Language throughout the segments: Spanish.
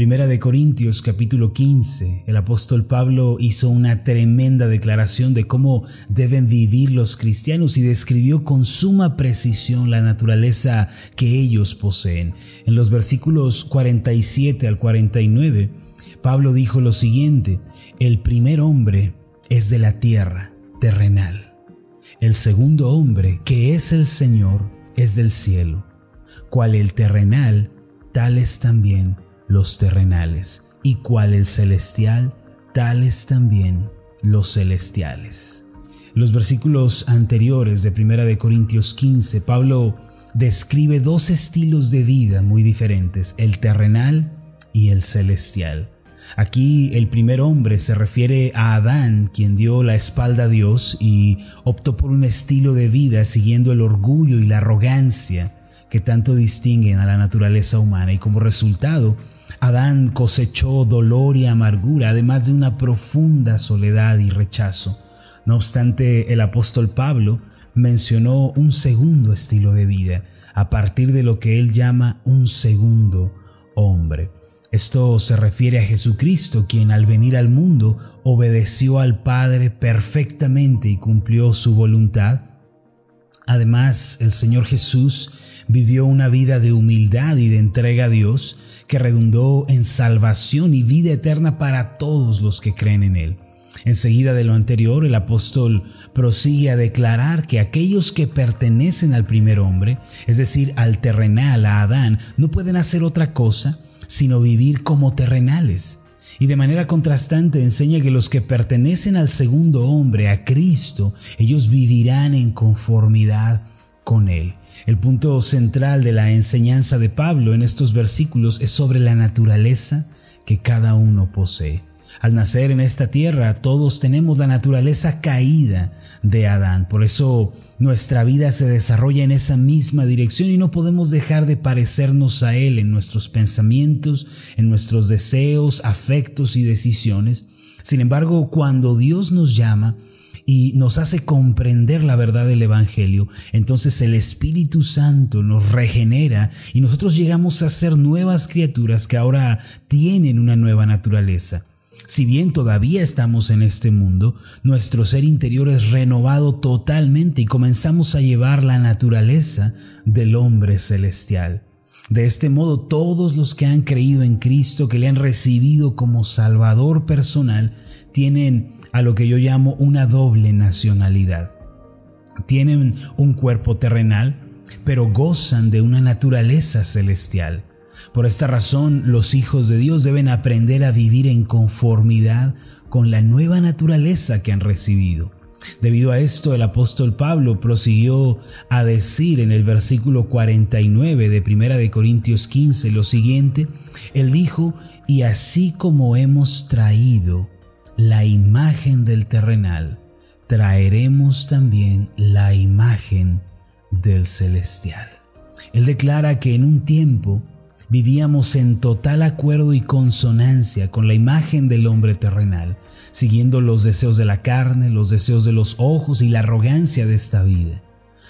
Primera de Corintios capítulo 15, el apóstol Pablo hizo una tremenda declaración de cómo deben vivir los cristianos y describió con suma precisión la naturaleza que ellos poseen. En los versículos 47 al 49, Pablo dijo lo siguiente, el primer hombre es de la tierra, terrenal. El segundo hombre, que es el Señor, es del cielo. Cual el terrenal, tales también los terrenales, y cual el celestial, tales también los celestiales. Los versículos anteriores de 1 de Corintios 15, Pablo describe dos estilos de vida muy diferentes, el terrenal y el celestial. Aquí el primer hombre se refiere a Adán, quien dio la espalda a Dios y optó por un estilo de vida siguiendo el orgullo y la arrogancia que tanto distinguen a la naturaleza humana y como resultado Adán cosechó dolor y amargura, además de una profunda soledad y rechazo. No obstante, el apóstol Pablo mencionó un segundo estilo de vida, a partir de lo que él llama un segundo hombre. Esto se refiere a Jesucristo, quien al venir al mundo obedeció al Padre perfectamente y cumplió su voluntad. Además, el Señor Jesús vivió una vida de humildad y de entrega a Dios, que redundó en salvación y vida eterna para todos los que creen en Él. Enseguida de lo anterior, el apóstol prosigue a declarar que aquellos que pertenecen al primer hombre, es decir, al terrenal, a Adán, no pueden hacer otra cosa sino vivir como terrenales. Y de manera contrastante enseña que los que pertenecen al segundo hombre, a Cristo, ellos vivirán en conformidad con Él. El punto central de la enseñanza de Pablo en estos versículos es sobre la naturaleza que cada uno posee. Al nacer en esta tierra todos tenemos la naturaleza caída de Adán, por eso nuestra vida se desarrolla en esa misma dirección y no podemos dejar de parecernos a Él en nuestros pensamientos, en nuestros deseos, afectos y decisiones. Sin embargo, cuando Dios nos llama, y nos hace comprender la verdad del Evangelio, entonces el Espíritu Santo nos regenera y nosotros llegamos a ser nuevas criaturas que ahora tienen una nueva naturaleza. Si bien todavía estamos en este mundo, nuestro ser interior es renovado totalmente y comenzamos a llevar la naturaleza del hombre celestial. De este modo, todos los que han creído en Cristo, que le han recibido como Salvador personal, tienen a lo que yo llamo una doble nacionalidad. Tienen un cuerpo terrenal, pero gozan de una naturaleza celestial. Por esta razón, los hijos de Dios deben aprender a vivir en conformidad con la nueva naturaleza que han recibido. Debido a esto, el apóstol Pablo prosiguió a decir en el versículo 49 de Primera de Corintios 15 lo siguiente, él dijo, "Y así como hemos traído la imagen del terrenal, traeremos también la imagen del celestial. Él declara que en un tiempo vivíamos en total acuerdo y consonancia con la imagen del hombre terrenal, siguiendo los deseos de la carne, los deseos de los ojos y la arrogancia de esta vida.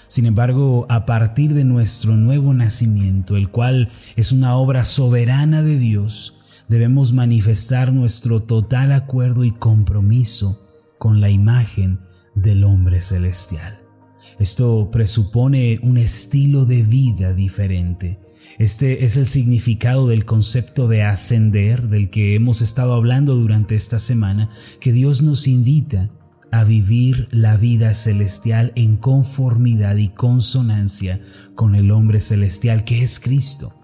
Sin embargo, a partir de nuestro nuevo nacimiento, el cual es una obra soberana de Dios, debemos manifestar nuestro total acuerdo y compromiso con la imagen del hombre celestial. Esto presupone un estilo de vida diferente. Este es el significado del concepto de ascender del que hemos estado hablando durante esta semana, que Dios nos invita a vivir la vida celestial en conformidad y consonancia con el hombre celestial que es Cristo.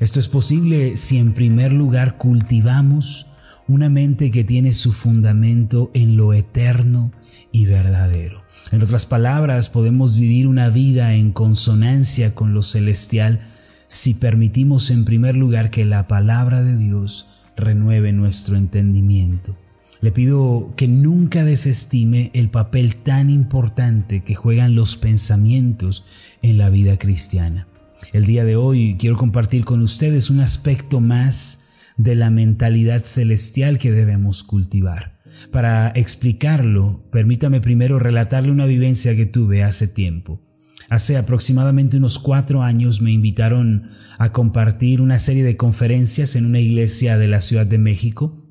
Esto es posible si en primer lugar cultivamos una mente que tiene su fundamento en lo eterno y verdadero. En otras palabras, podemos vivir una vida en consonancia con lo celestial si permitimos en primer lugar que la palabra de Dios renueve nuestro entendimiento. Le pido que nunca desestime el papel tan importante que juegan los pensamientos en la vida cristiana. El día de hoy quiero compartir con ustedes un aspecto más de la mentalidad celestial que debemos cultivar. Para explicarlo, permítame primero relatarle una vivencia que tuve hace tiempo. Hace aproximadamente unos cuatro años me invitaron a compartir una serie de conferencias en una iglesia de la Ciudad de México.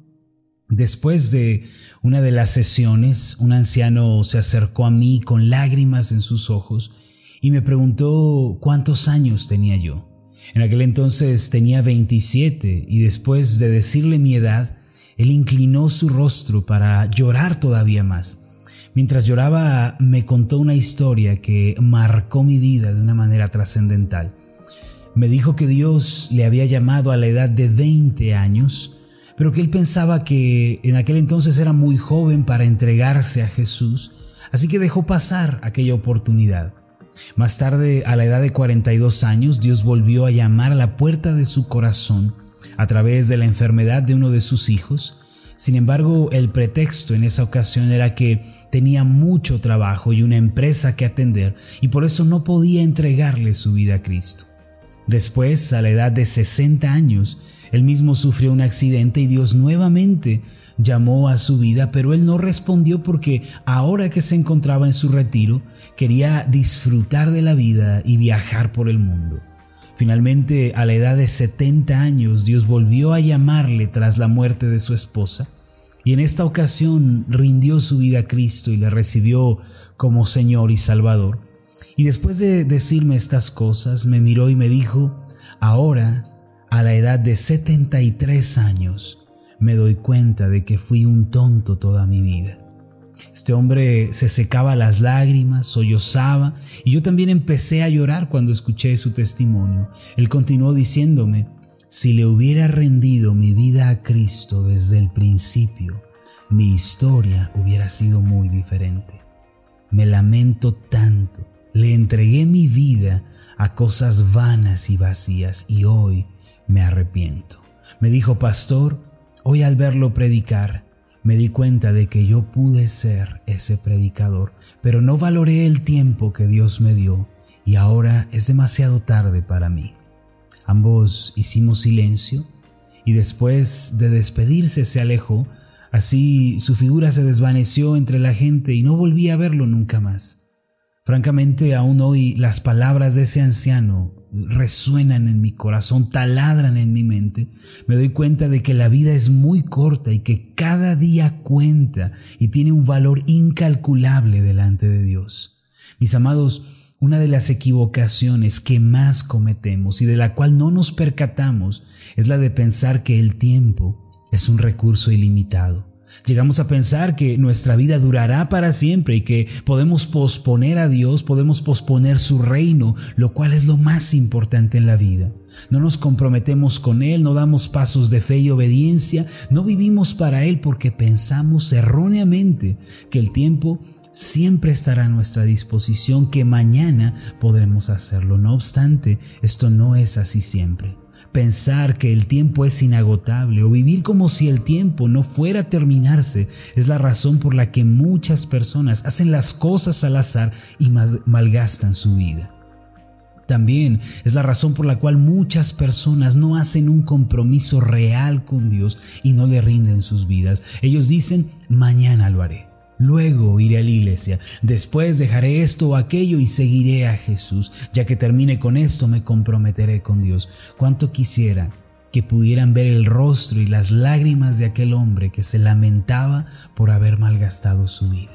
Después de una de las sesiones, un anciano se acercó a mí con lágrimas en sus ojos y me preguntó cuántos años tenía yo. En aquel entonces tenía 27 y después de decirle mi edad, él inclinó su rostro para llorar todavía más. Mientras lloraba me contó una historia que marcó mi vida de una manera trascendental. Me dijo que Dios le había llamado a la edad de 20 años, pero que él pensaba que en aquel entonces era muy joven para entregarse a Jesús, así que dejó pasar aquella oportunidad. Más tarde, a la edad de 42 años, Dios volvió a llamar a la puerta de su corazón a través de la enfermedad de uno de sus hijos. Sin embargo, el pretexto en esa ocasión era que tenía mucho trabajo y una empresa que atender y por eso no podía entregarle su vida a Cristo. Después, a la edad de 60 años, él mismo sufrió un accidente y Dios nuevamente llamó a su vida, pero él no respondió porque ahora que se encontraba en su retiro, quería disfrutar de la vida y viajar por el mundo. Finalmente, a la edad de 70 años, Dios volvió a llamarle tras la muerte de su esposa y en esta ocasión rindió su vida a Cristo y le recibió como Señor y Salvador. Y después de decirme estas cosas, me miró y me dijo, ahora, a la edad de 73 años, me doy cuenta de que fui un tonto toda mi vida. Este hombre se secaba las lágrimas, sollozaba, y yo también empecé a llorar cuando escuché su testimonio. Él continuó diciéndome, si le hubiera rendido mi vida a Cristo desde el principio, mi historia hubiera sido muy diferente. Me lamento tanto, le entregué mi vida a cosas vanas y vacías y hoy me arrepiento. Me dijo, pastor, hoy al verlo predicar, me di cuenta de que yo pude ser ese predicador, pero no valoré el tiempo que Dios me dio y ahora es demasiado tarde para mí. Ambos hicimos silencio y después de despedirse se alejó, así su figura se desvaneció entre la gente y no volví a verlo nunca más. Francamente, aún hoy las palabras de ese anciano resuenan en mi corazón, taladran en mi mente. Me doy cuenta de que la vida es muy corta y que cada día cuenta y tiene un valor incalculable delante de Dios. Mis amados, una de las equivocaciones que más cometemos y de la cual no nos percatamos es la de pensar que el tiempo es un recurso ilimitado. Llegamos a pensar que nuestra vida durará para siempre y que podemos posponer a Dios, podemos posponer su reino, lo cual es lo más importante en la vida. No nos comprometemos con Él, no damos pasos de fe y obediencia, no vivimos para Él porque pensamos erróneamente que el tiempo siempre estará a nuestra disposición, que mañana podremos hacerlo. No obstante, esto no es así siempre pensar que el tiempo es inagotable o vivir como si el tiempo no fuera a terminarse es la razón por la que muchas personas hacen las cosas al azar y malgastan su vida. También es la razón por la cual muchas personas no hacen un compromiso real con Dios y no le rinden sus vidas. Ellos dicen, mañana lo haré. Luego iré a la iglesia, después dejaré esto o aquello y seguiré a Jesús. Ya que termine con esto, me comprometeré con Dios. Cuánto quisiera que pudieran ver el rostro y las lágrimas de aquel hombre que se lamentaba por haber malgastado su vida.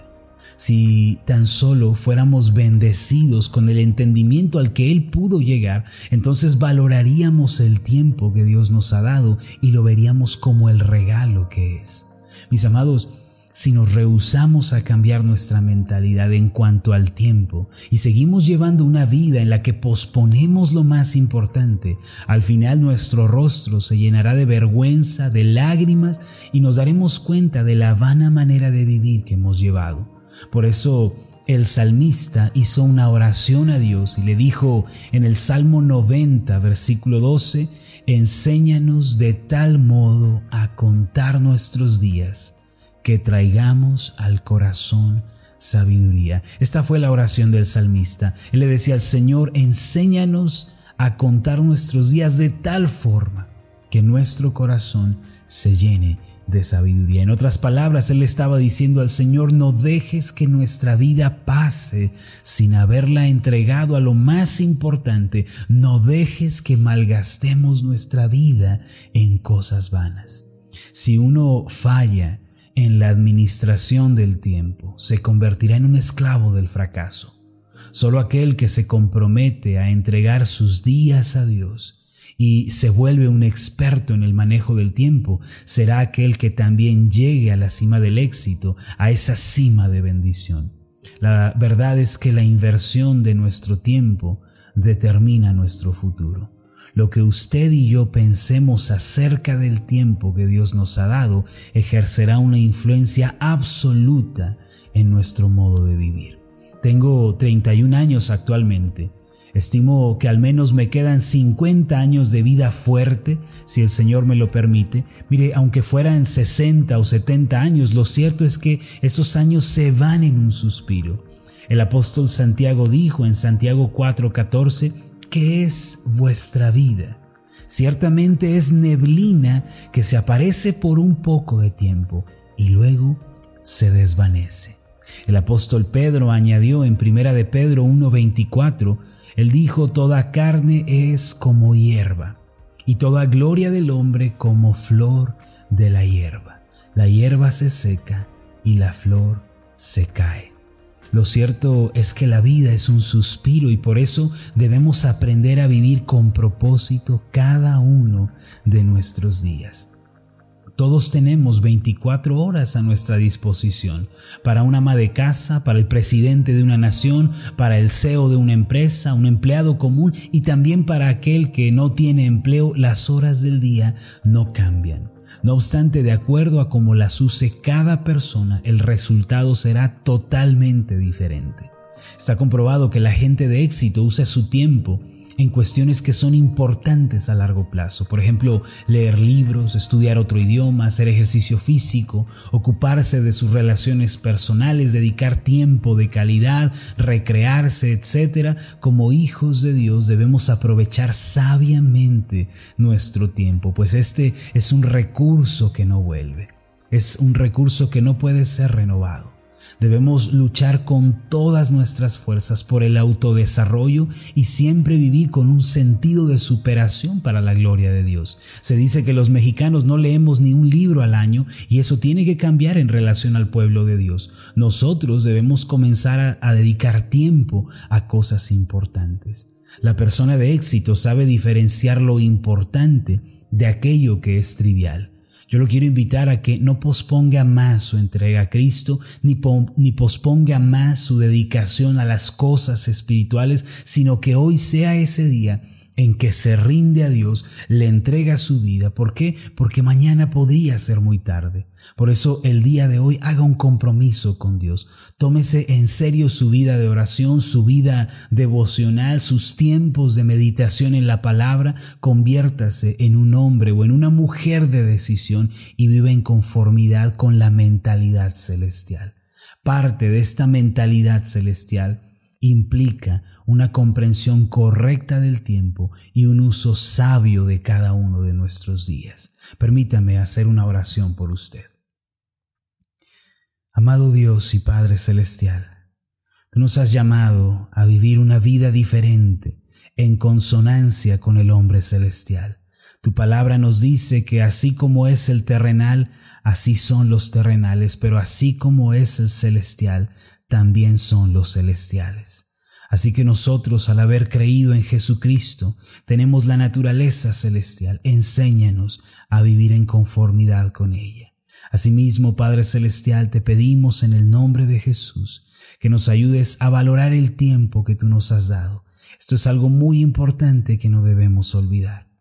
Si tan solo fuéramos bendecidos con el entendimiento al que Él pudo llegar, entonces valoraríamos el tiempo que Dios nos ha dado y lo veríamos como el regalo que es. Mis amados, si nos rehusamos a cambiar nuestra mentalidad en cuanto al tiempo y seguimos llevando una vida en la que posponemos lo más importante, al final nuestro rostro se llenará de vergüenza, de lágrimas y nos daremos cuenta de la vana manera de vivir que hemos llevado. Por eso el salmista hizo una oración a Dios y le dijo en el Salmo 90, versículo 12, Enséñanos de tal modo a contar nuestros días que traigamos al corazón sabiduría. Esta fue la oración del salmista. Él le decía al Señor, enséñanos a contar nuestros días de tal forma que nuestro corazón se llene de sabiduría. En otras palabras, él estaba diciendo al Señor, no dejes que nuestra vida pase sin haberla entregado a lo más importante. No dejes que malgastemos nuestra vida en cosas vanas. Si uno falla en la administración del tiempo, se convertirá en un esclavo del fracaso. Solo aquel que se compromete a entregar sus días a Dios y se vuelve un experto en el manejo del tiempo, será aquel que también llegue a la cima del éxito, a esa cima de bendición. La verdad es que la inversión de nuestro tiempo determina nuestro futuro. Lo que usted y yo pensemos acerca del tiempo que Dios nos ha dado ejercerá una influencia absoluta en nuestro modo de vivir. Tengo 31 años actualmente Estimo que al menos me quedan 50 años de vida fuerte, si el Señor me lo permite. Mire, aunque fueran 60 o 70 años, lo cierto es que esos años se van en un suspiro. El apóstol Santiago dijo en Santiago 4:14, ¿qué es vuestra vida? Ciertamente es neblina que se aparece por un poco de tiempo y luego se desvanece. El apóstol Pedro añadió en Primera de Pedro 1:24, él dijo, toda carne es como hierba, y toda gloria del hombre como flor de la hierba. La hierba se seca y la flor se cae. Lo cierto es que la vida es un suspiro y por eso debemos aprender a vivir con propósito cada uno de nuestros días. Todos tenemos 24 horas a nuestra disposición para un ama de casa, para el presidente de una nación, para el CEO de una empresa, un empleado común y también para aquel que no tiene empleo. Las horas del día no cambian. No obstante, de acuerdo a cómo las use cada persona, el resultado será totalmente diferente. Está comprobado que la gente de éxito usa su tiempo en cuestiones que son importantes a largo plazo. Por ejemplo, leer libros, estudiar otro idioma, hacer ejercicio físico, ocuparse de sus relaciones personales, dedicar tiempo de calidad, recrearse, etc. Como hijos de Dios debemos aprovechar sabiamente nuestro tiempo, pues este es un recurso que no vuelve. Es un recurso que no puede ser renovado. Debemos luchar con todas nuestras fuerzas por el autodesarrollo y siempre vivir con un sentido de superación para la gloria de Dios. Se dice que los mexicanos no leemos ni un libro al año y eso tiene que cambiar en relación al pueblo de Dios. Nosotros debemos comenzar a, dedicar tiempo a cosas importantes. La persona de éxito sabe diferenciar lo importante de aquello que es trivial. Yo lo quiero invitar a que no posponga más su entrega a Cristo, ni, ni posponga más su dedicación a las cosas espirituales, sino que hoy sea ese día en que se rinde a Dios, le entrega su vida. ¿Por qué? Porque mañana podría ser muy tarde. Por eso el día de hoy haga un compromiso con Dios. Tómese en serio su vida de oración, su vida devocional, sus tiempos de meditación en la palabra. Conviértase en un hombre o en una mujer de decisión y vive en conformidad con la mentalidad celestial. Parte de esta mentalidad celestial implica una comprensión correcta del tiempo y un uso sabio de cada uno de nuestros días. Permítame hacer una oración por usted. Amado Dios y Padre Celestial, tú nos has llamado a vivir una vida diferente en consonancia con el hombre celestial. Tu palabra nos dice que así como es el terrenal, así son los terrenales, pero así como es el celestial, también son los celestiales. Así que nosotros, al haber creído en Jesucristo, tenemos la naturaleza celestial. Enséñanos a vivir en conformidad con ella. Asimismo, Padre Celestial, te pedimos en el nombre de Jesús que nos ayudes a valorar el tiempo que tú nos has dado. Esto es algo muy importante que no debemos olvidar.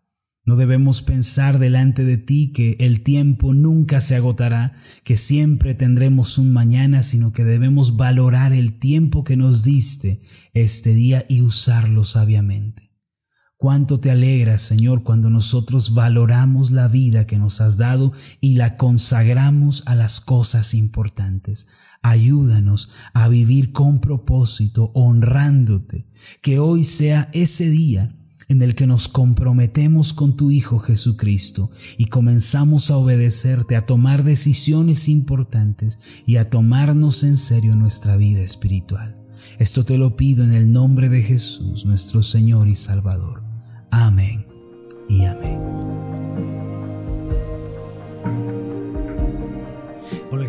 No debemos pensar delante de ti que el tiempo nunca se agotará, que siempre tendremos un mañana, sino que debemos valorar el tiempo que nos diste este día y usarlo sabiamente. Cuánto te alegra, Señor, cuando nosotros valoramos la vida que nos has dado y la consagramos a las cosas importantes. Ayúdanos a vivir con propósito, honrándote, que hoy sea ese día en el que nos comprometemos con tu Hijo Jesucristo y comenzamos a obedecerte, a tomar decisiones importantes y a tomarnos en serio nuestra vida espiritual. Esto te lo pido en el nombre de Jesús, nuestro Señor y Salvador. Amén y amén.